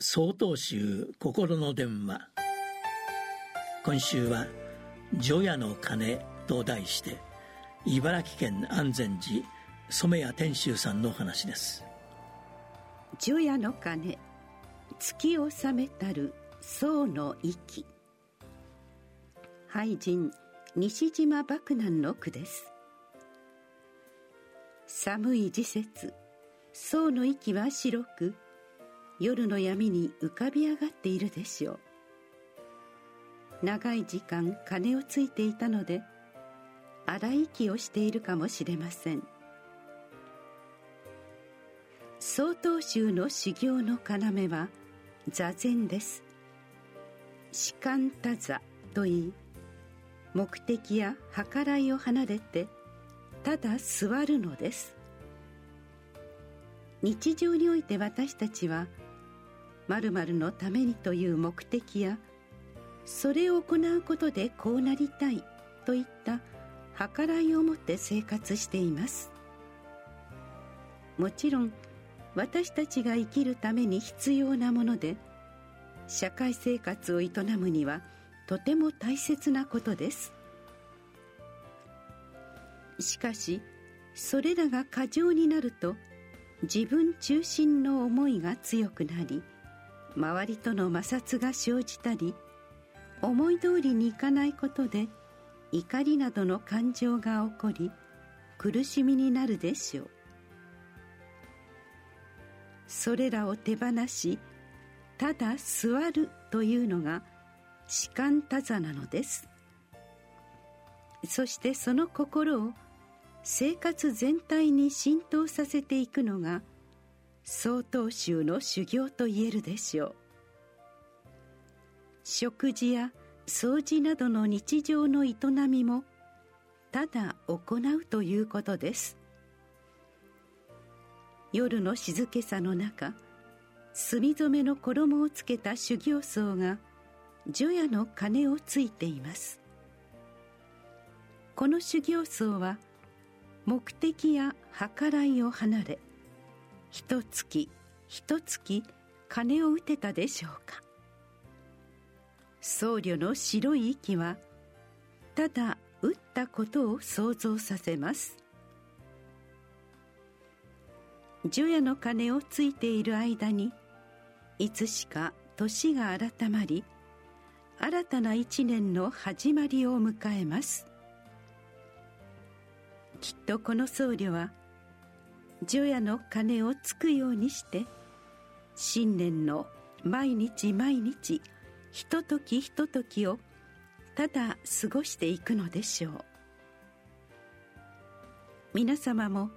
総統集心の電話。今週は「除夜の鐘」と題して茨城県安全寺染谷天秀さんの話です。除夜の鐘月を覚めたる僧の息。俳人西島莫南の句です。寒い時節僧の息は白く夜の闇に浮かび上がっているでしょう。長い時間鐘をついていたので荒い息をしているかもしれません。曹洞宗の修行の要は座禅です。士官多座といい目的や計らいを離れてただ座るのです。日常において私たちは〇〇のためにという目的やそれを行うことでこうなりたいといった計らいを持って生活しています。もちろん私たちが生きるために必要なもので社会生活を営むにはとても大切なことです。しかしそれらが過剰になると自分中心の思いが強くなり周りとの摩擦が生じたり思い通りにいかないことで怒りなどの感情が起こり苦しみになるでしょう。それらを手放しただ座るというのが士官多座なのです。そしてその心を生活全体に浸透させていくのが「曹洞宗の修行と言えるでしょう。食事や掃除などの日常の営みもただ行うということです。夜の静けさの中墨染めの衣をつけた修行僧が除夜の鐘をついています。この修行僧は目的や計らいを離れ一月一月鐘を打てたでしょうか？僧侶の白い息はただ打ったことを想像させます。除夜の鐘をついている間にいつしか年が改まり新たな一年の始まりを迎えます。きっとこの僧侶は除夜の鐘をつくようにして新年の毎日毎日ひとときひとときをただ過ごしていくのでしょう。皆様も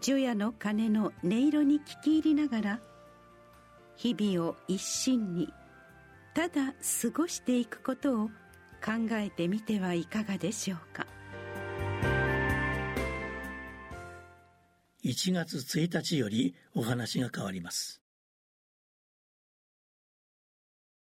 除夜の鐘の音色に聞き入りながら日々を一心にただ過ごしていくことを考えてみてはいかがでしょうか。1月1日よりお話が変わります。